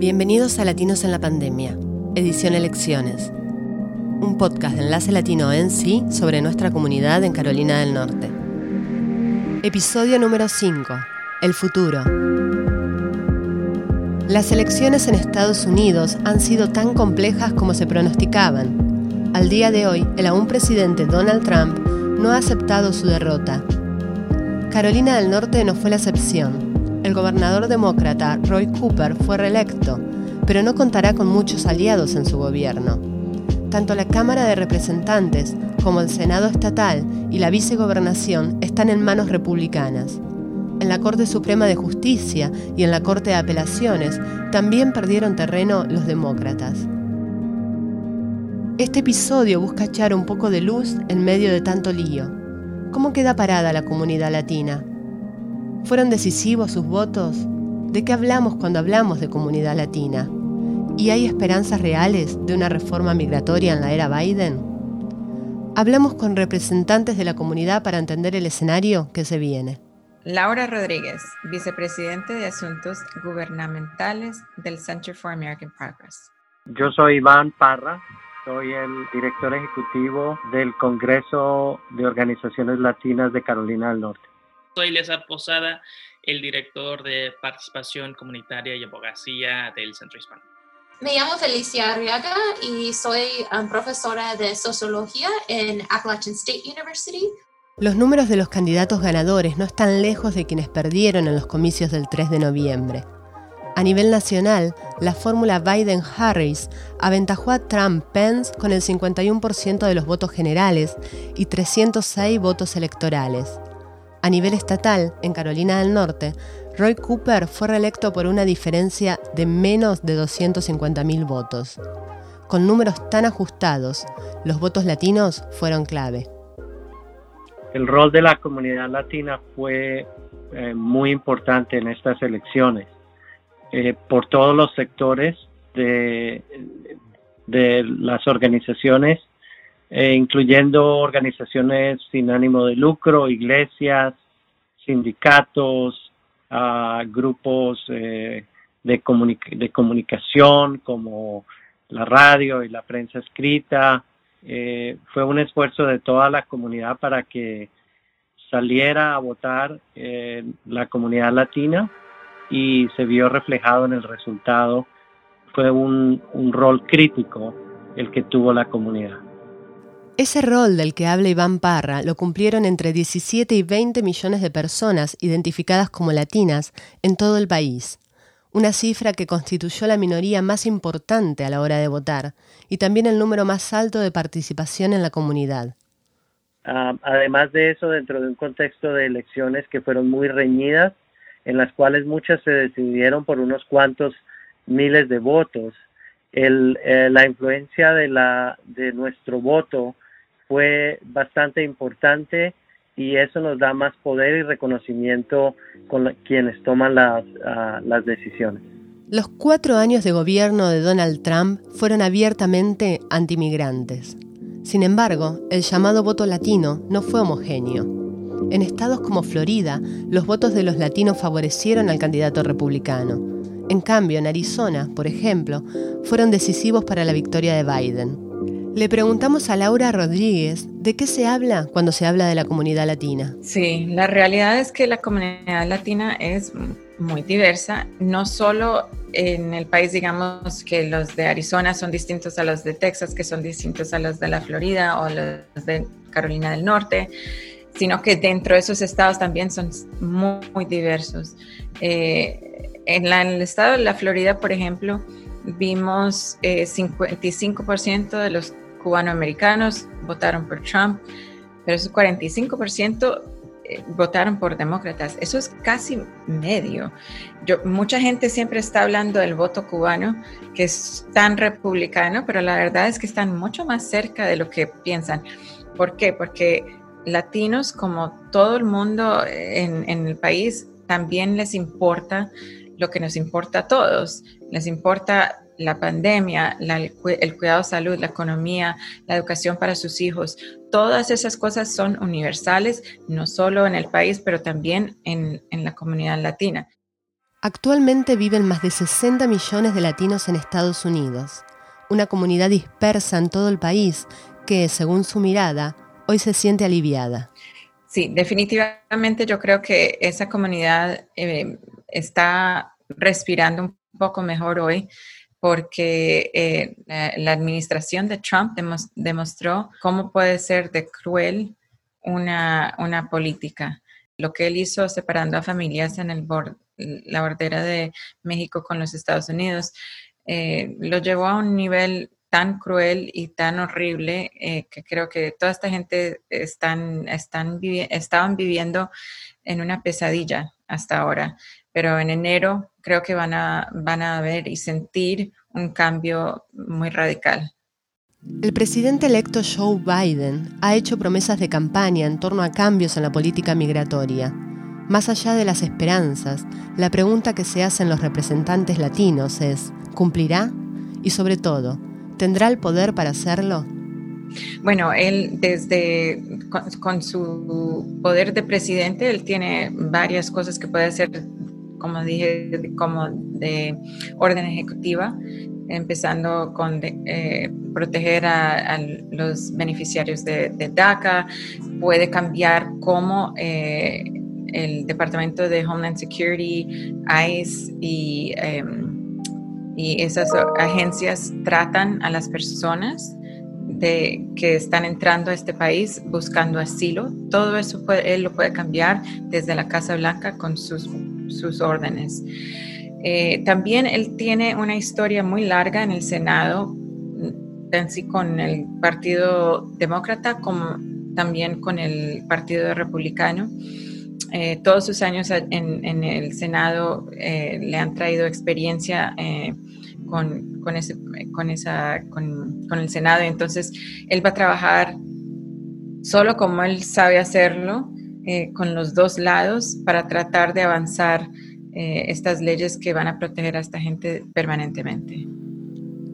Bienvenidos a Latinos en la Pandemia, edición Elecciones, un podcast de Enlace Latino en sí sobre nuestra comunidad en Carolina del Norte. Episodio número 5, El futuro. Las elecciones en Estados Unidos han sido tan complejas como se pronosticaban. Al día de hoy, el aún presidente Donald Trump no ha aceptado su derrota. Carolina del Norte no fue la excepción el gobernador demócrata Roy Cooper fue reelecto, pero no contará con muchos aliados en su gobierno. Tanto la Cámara de Representantes como el Senado estatal y la vicegobernación están en manos republicanas. En la Corte Suprema de Justicia y en la Corte de Apelaciones también perdieron terreno los demócratas. Este episodio busca echar un poco de luz en medio de tanto lío. ¿Cómo queda parada la comunidad latina? ¿Fueron decisivos sus votos? ¿De qué hablamos cuando hablamos de comunidad latina? ¿Y hay esperanzas reales de una reforma migratoria en la era Biden? Hablamos con representantes de la comunidad para entender el escenario que se viene. Laura Rodríguez, vicepresidente de Asuntos Gubernamentales del Center for American Progress. Yo soy Iván Parra, soy el director ejecutivo del Congreso de Organizaciones Latinas de Carolina del Norte. Soy Lezar Posada, el director de participación comunitaria y abogacía del Centro Hispano. Me llamo Felicia Arriaga y soy um, profesora de sociología en Appalachian State University. Los números de los candidatos ganadores no están lejos de quienes perdieron en los comicios del 3 de noviembre. A nivel nacional, la fórmula Biden-Harris aventajó a Trump-Pence con el 51% de los votos generales y 306 votos electorales. A nivel estatal, en Carolina del Norte, Roy Cooper fue reelecto por una diferencia de menos de 250.000 votos. Con números tan ajustados, los votos latinos fueron clave. El rol de la comunidad latina fue eh, muy importante en estas elecciones. Eh, por todos los sectores de, de las organizaciones eh, incluyendo organizaciones sin ánimo de lucro, iglesias, sindicatos, grupos eh, de, comunicación como la radio y la prensa escrita. Eh, fue un esfuerzo de toda la comunidad para que saliera a votar la comunidad latina y se vio reflejado en el resultado. Fue un rol crítico el que tuvo la comunidad. Ese rol del que habla Iván Parra lo cumplieron entre 17 y 20 millones de personas identificadas como latinas en todo el país, una cifra que constituyó la minoría más importante a la hora de votar y también el número más alto de participación en la comunidad. Ah, además de eso, dentro de un contexto de elecciones que fueron muy reñidas, en las cuales muchas se decidieron por unos cuantos miles de votos, el, eh, la influencia de, la, de nuestro voto fue bastante importante y eso nos da más poder y reconocimiento con quienes toman las, ah, las decisiones. Los cuatro años de gobierno de Donald Trump fueron abiertamente antimigrantes. Sin embargo, el llamado voto latino no fue homogéneo. En estados como Florida, los votos de los latinos favorecieron al candidato republicano. En cambio, en Arizona, por ejemplo, fueron decisivos para la victoria de Biden. Le preguntamos a Laura Rodríguez de qué se habla cuando se habla de la comunidad latina. Sí, la realidad es que la comunidad latina es muy diversa, no solo en el país, digamos que los de Arizona son distintos a los de Texas, que son distintos a los de la Florida o los de Carolina del Norte, sino que dentro de esos estados también son muy, diversos. Eh, en, en el estado de la Florida, por ejemplo, vimos eh, 55% de los cubanoamericanos votaron por Trump, pero esos 45% eh, votaron por demócratas. Eso es casi medio. Yo, mucha gente siempre está hablando del voto cubano, que es tan republicano, pero la verdad es que están mucho más cerca de lo que piensan. ¿Por qué? Porque latinos, como todo el mundo en, en el país, también les importa lo que nos importa a todos. Les importa la pandemia, el cuidado de salud, la economía, la educación para sus hijos. Todas esas cosas son universales, no solo en el país, pero también en, en la comunidad latina. Actualmente viven más de 60 millones de latinos en Estados Unidos, una comunidad dispersa en todo el país que, según su mirada, hoy se siente aliviada. Sí, definitivamente yo creo que esa comunidad eh, está respirando un poco mejor hoy porque eh, la, administración de Trump demostró cómo puede ser de cruel una, una política. Lo que él hizo separando a familias en el la bordera de México con los Estados Unidos, eh, lo llevó a un nivel tan cruel y tan horrible eh, que creo que toda esta gente están, están estaban viviendo en una pesadilla hasta ahora pero en enero creo que van a, van a ver y sentir un cambio muy radical. El presidente electo Joe Biden ha hecho promesas de campaña en torno a cambios en la política migratoria. Más allá de las esperanzas, la pregunta que se hacen los representantes latinos es, ¿cumplirá? Y sobre todo, ¿tendrá el poder para hacerlo? Bueno, él desde con, su poder de presidente, él tiene varias cosas que puede hacer como dije, como de orden ejecutiva, empezando con eh, proteger a, los beneficiarios de, DACA, puede cambiar cómo eh, el Departamento de Homeland Security, ICE y, em, y esas agencias tratan a las personas de, que están entrando a este país buscando asilo. Todo eso él lo puede cambiar desde la Casa Blanca con sus sus órdenes. Eh, también él tiene una historia muy larga en el Senado, así con el Partido Demócrata como también con el Partido Republicano. Eh, todos sus años en, el Senado eh, le han traído experiencia con, con, ese, con, esa, con, con el Senado, entonces él va a trabajar solo como él sabe hacerlo eh, con los dos lados para tratar de avanzar eh, estas leyes que van a proteger a esta gente permanentemente.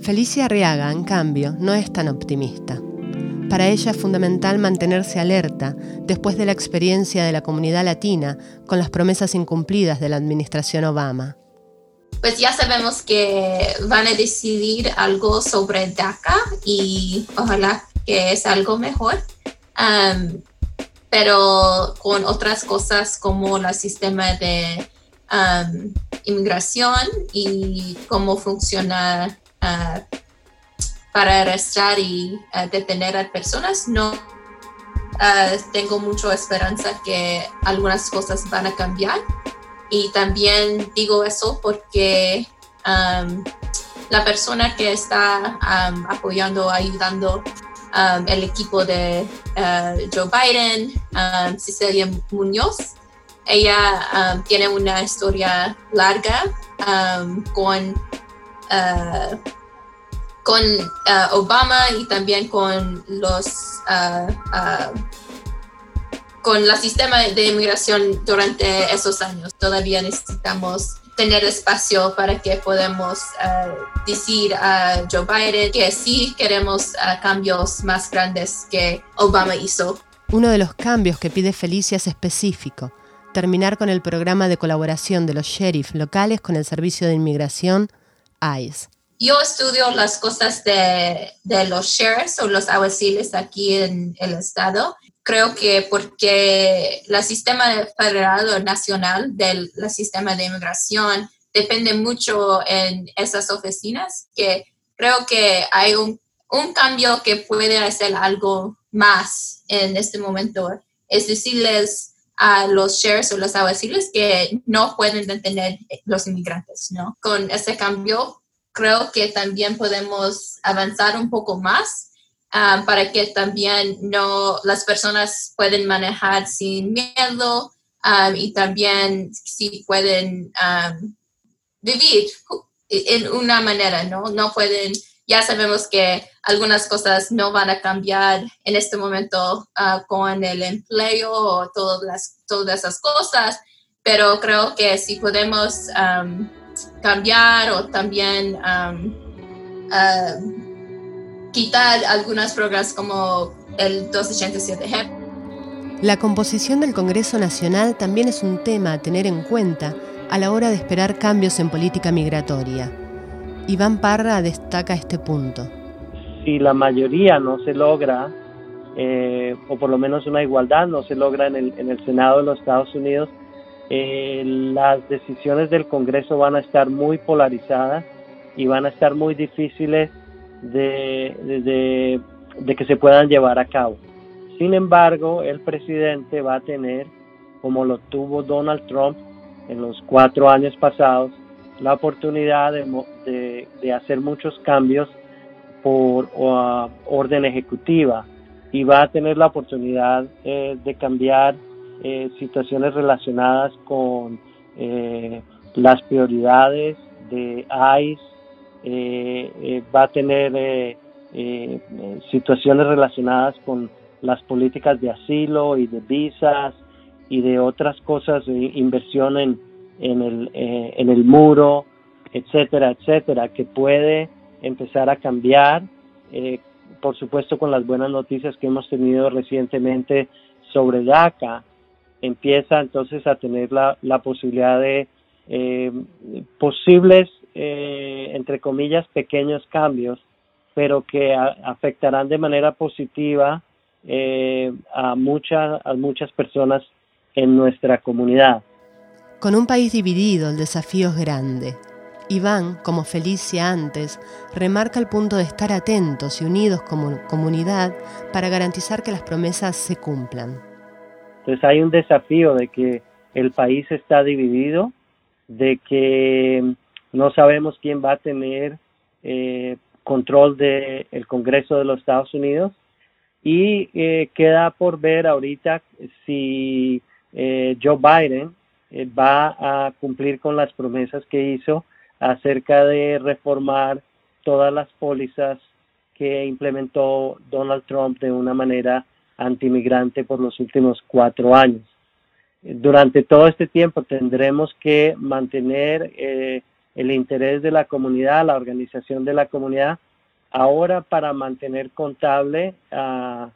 Felicia Arriaga, en cambio, no es tan optimista. Para ella es fundamental mantenerse alerta después de la experiencia de la comunidad latina con las promesas incumplidas de la administración Obama. Pues ya sabemos que van a decidir algo sobre DACA y ojalá que es algo mejor pero con otras cosas como el sistema de um, inmigración y cómo funciona uh, para arrestar y uh, detener a personas, no uh, tengo mucha esperanza que algunas cosas van a cambiar. Y también digo eso porque um, la persona que está um, apoyando, ayudando Um, el equipo de uh, Joe Biden, um, Cecilia Muñoz. Ella um, tiene una historia larga con, uh, con uh, Obama y también con los con el sistema de inmigración durante esos años. Todavía necesitamos tener espacio para que podamos eh, decir a Joe Biden que sí queremos eh, cambios más grandes que Obama hizo. Uno de los cambios que pide Felicia es específico, terminar con el programa de colaboración de los sheriffs locales con el Servicio de Inmigración, ICE. Yo estudio las cosas de, de los sheriffs o los alguaciles aquí en el estado creo que porque el sistema federal o nacional del sistema de inmigración depende mucho en esas oficinas, que creo que hay un, cambio que puede hacer algo más en este momento. Es decirles a los sheriffs o los alguaciles que no pueden detener los inmigrantes, ¿no? Con ese cambio, creo que también podemos avanzar un poco más Um, para que también no las personas pueden manejar sin miedo um, y también si pueden um, vivir en una manera, ¿no? No pueden, ya sabemos que algunas cosas no van a cambiar en este momento uh, con el empleo o todas, las, todas esas cosas, pero creo que si podemos cambiar o también uh, quitar algunas programas como el 287G. La composición del Congreso Nacional también es un tema a tener en cuenta a la hora de esperar cambios en política migratoria. Iván Parra destaca este punto. Si la mayoría no se logra, eh, o por lo menos una igualdad no se logra en el, en el Senado de los Estados Unidos, eh, las decisiones del Congreso van a estar muy polarizadas y van a estar muy difíciles de, de, que se puedan llevar a cabo. Sin embargo, el presidente va a tener, como lo tuvo Donald Trump en los cuatro años pasados, la oportunidad de, de, hacer muchos cambios por orden ejecutiva y va a tener la oportunidad eh, de cambiar eh, situaciones relacionadas con eh, las prioridades de ICE, va a tener situaciones relacionadas con las políticas de asilo y de visas y de otras cosas, inversión en, en, el, en el muro, etcétera, etcétera, que puede empezar a cambiar, por supuesto con las buenas noticias que hemos tenido recientemente sobre DACA, empieza entonces a tener la, la posibilidad de eh, posibles, eh, entre comillas, pequeños cambios, pero que afectarán de manera positiva eh, a, muchas a muchas personas en nuestra comunidad. Con un país dividido, el desafío es grande. Iván, como Felicia antes, remarca el punto de estar atentos y unidos como comunidad para garantizar que las promesas se cumplan. Entonces hay un desafío de que el país está dividido, de que no sabemos quién va a tener eh, control del el Congreso de los Estados Unidos y eh, queda por ver ahorita si eh, Joe Biden va a cumplir con las promesas que hizo acerca de reformar todas las pólizas que implementó Donald Trump de una manera antimigrante por los últimos cuatro años. Durante todo este tiempo tendremos que mantener eh, el interés de la comunidad, la organización de la comunidad, ahora para mantener contable a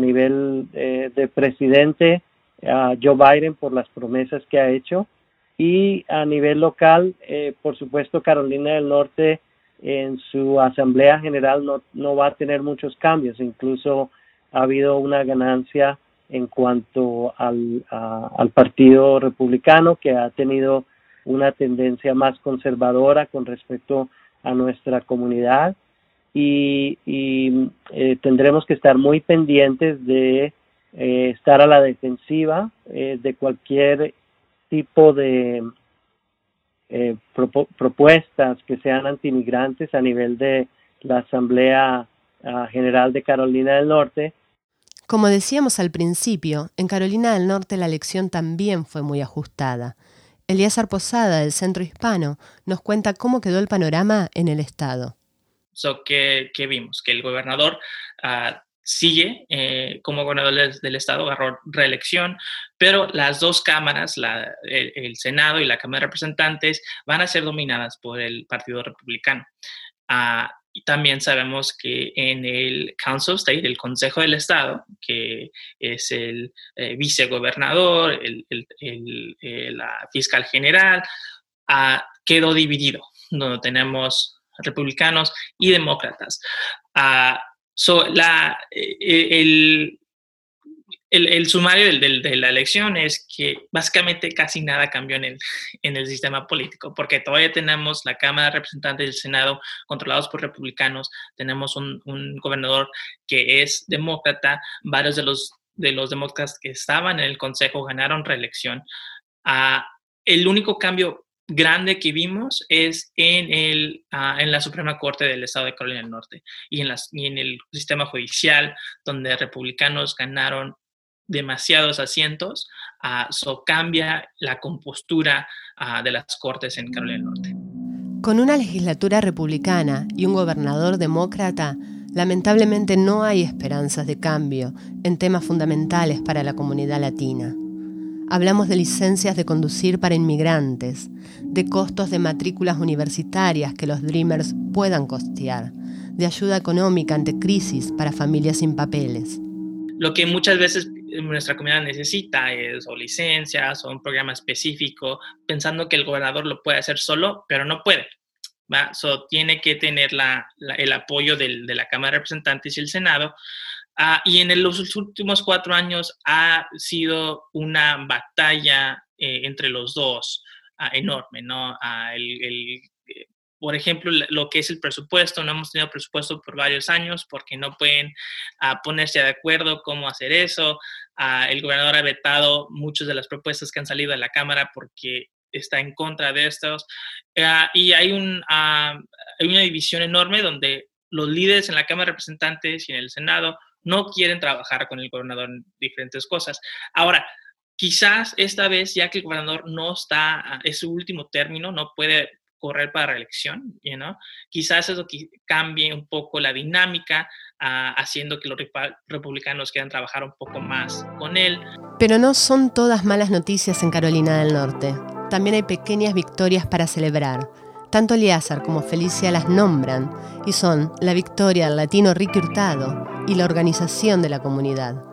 nivel eh, de presidente a Joe Biden por las promesas que ha hecho. Y a nivel local, eh, por supuesto, Carolina del Norte en su asamblea general no, no va a tener muchos cambios, incluso ha habido una ganancia en cuanto al, al Partido Republicano, que ha tenido una tendencia más conservadora con respecto a nuestra comunidad y, eh, tendremos que estar muy pendientes de eh, estar a la defensiva eh, de cualquier tipo de propuestas que sean antimigrantes a nivel de la Asamblea ah, General de Carolina del Norte como decíamos al principio, en Carolina del Norte la elección también fue muy ajustada. Elías Posada, del Centro Hispano, nos cuenta cómo quedó el panorama en el Estado. So, ¿qué, vimos? Que el gobernador ah, sigue eh, como gobernador del, Estado, agarró reelección, pero las dos cámaras, el, Senado y la Cámara de Representantes, van a ser dominadas por el Partido Republicano. Ah, y también sabemos que en el Council of State, el Consejo del Estado, que es el eh, vicegobernador, el, eh, la fiscal general, ah, quedó dividido, donde tenemos republicanos y demócratas. Uh, la, eh, el, el, sumario de la elección es que básicamente casi nada cambió en el, en el sistema político, porque todavía tenemos la Cámara de Representantes del Senado controlados por republicanos, tenemos un, gobernador que es demócrata, varios de los, de los demócratas que estaban en el Consejo ganaron reelección. Ah, el único cambio grande que vimos es en, el, ah, en la Suprema Corte del Estado de Carolina del Norte y en, las, y en el sistema judicial, donde republicanos ganaron demasiados asientos, eso ah, cambia la compostura ah, de las cortes en Carolina del Norte. Con una legislatura republicana y un gobernador demócrata, lamentablemente no hay esperanzas de cambio en temas fundamentales para la comunidad latina. Hablamos de licencias de conducir para inmigrantes, de costos de matrículas universitarias que los Dreamers puedan costear, de ayuda económica ante crisis para familias sin papeles. Lo que muchas veces nuestra comunidad necesita es o licencias o un programa específico, pensando que el gobernador lo puede hacer solo, pero no puede. ¿va? So, tiene que tener la, el apoyo del, de la Cámara de Representantes y el Senado. Uh, y en los últimos cuatro años ha sido una batalla eh, entre los dos uh, enorme, ¿no? Uh, el, el, por ejemplo, lo que es el presupuesto, no hemos tenido presupuesto por varios años porque no pueden ponerse de acuerdo cómo hacer eso. el gobernador ha vetado muchas de las propuestas que han salido de la Cámara porque está en contra de estos. y hay, un, hay una división enorme donde los líderes en la Cámara de Representantes y en el Senado no quieren trabajar con el gobernador en diferentes cosas. Ahora, quizás esta vez, ya que el gobernador no está, es su último término, no puede correr para reelección, you know? quizás eso cambie un poco la dinámica, uh, haciendo que los republicanos quieran trabajar un poco más con él. Pero no son todas malas noticias en Carolina del Norte. También hay pequeñas victorias para celebrar. Tanto Eliazar como Felicia las nombran y son la victoria del latino Ricky Hurtado y la organización de la comunidad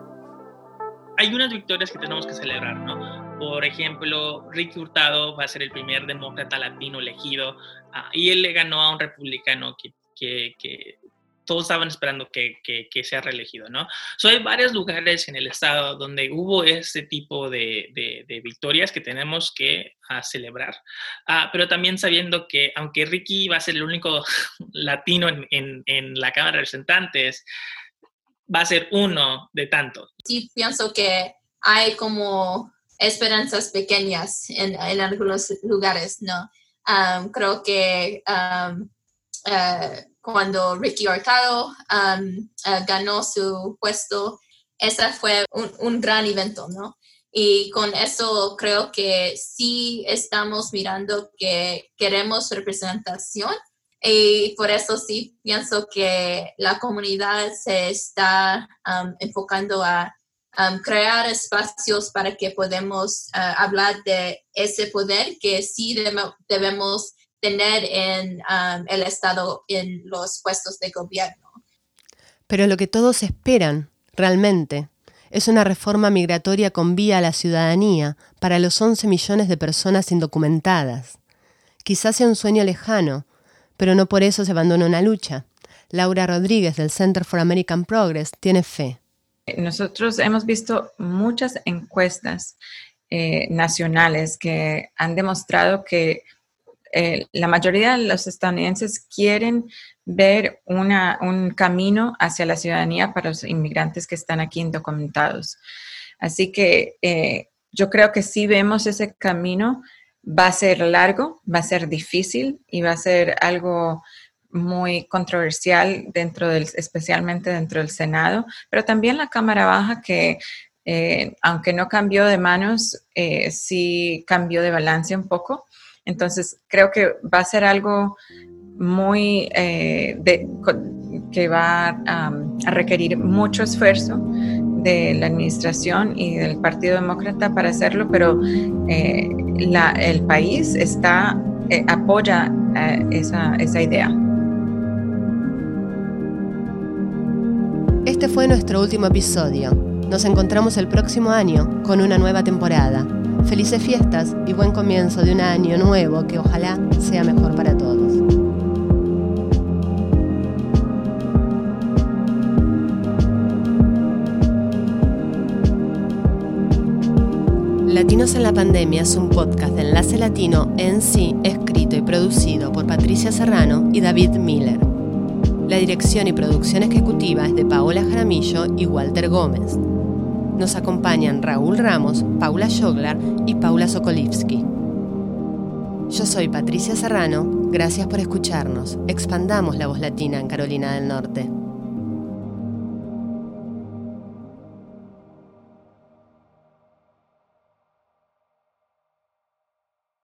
hay unas victorias que tenemos que celebrar, ¿no? Por ejemplo, Ricky Hurtado va a ser el primer demócrata latino elegido uh, y él le ganó a un republicano que, que, que todos estaban esperando que, que, sea reelegido, ¿no? So, hay varios lugares en el estado donde hubo este tipo de, de, de victorias que tenemos que uh, celebrar, uh, pero también sabiendo que aunque Ricky va a ser el único latino en, en, en la Cámara de Representantes, va a ser uno de tantos. Sí, pienso que hay como esperanzas pequeñas en, algunos lugares, ¿no? Um, creo que um, uh, cuando Ricky Hurtado um, uh, ganó su puesto, ese fue un, gran evento, ¿no? Y con eso creo que sí estamos mirando que queremos representación y por eso sí pienso que la comunidad se está enfocando a crear espacios para que podamos uh, hablar de ese poder que sí debemos tener en el Estado, en los puestos de gobierno. Pero lo que todos esperan, realmente, es una reforma migratoria con vía a la ciudadanía para los 11 millones de personas indocumentadas. Quizás sea un sueño lejano, pero no por eso se abandona una lucha. Laura Rodríguez del Center for American Progress tiene fe. Nosotros hemos visto muchas encuestas eh, nacionales que han demostrado que eh, la mayoría de los estadounidenses quieren ver un camino hacia la ciudadanía para los inmigrantes que están aquí indocumentados. Así que eh, yo creo que sí vemos ese camino va a ser largo, va a ser difícil y va a ser algo muy controversial dentro del, especialmente dentro del Senado, pero también la Cámara Baja que eh, aunque no cambió de manos, eh, sí cambió de balance un poco. Entonces creo que va a ser algo muy eh, que va a requerir mucho esfuerzo de la administración y del Partido Demócrata para hacerlo, pero eh, la, el país está, apoya esa, esa idea. Este fue nuestro último episodio. Nos encontramos el próximo año con una nueva temporada. Felices fiestas y buen comienzo de un año nuevo que ojalá sea mejor para todos. Latinos en la Pandemia es un podcast de Enlace Latino en sí, escrito y producido por Patricia Serrano y David Miller. La dirección y producción ejecutiva es de Paola Jaramillo y Walter Gómez. Nos acompañan Raúl Ramos, Paula Joglar y Paula Sokolivsky. Yo soy Patricia Serrano, gracias por escucharnos. Expandamos la voz latina en Carolina del Norte.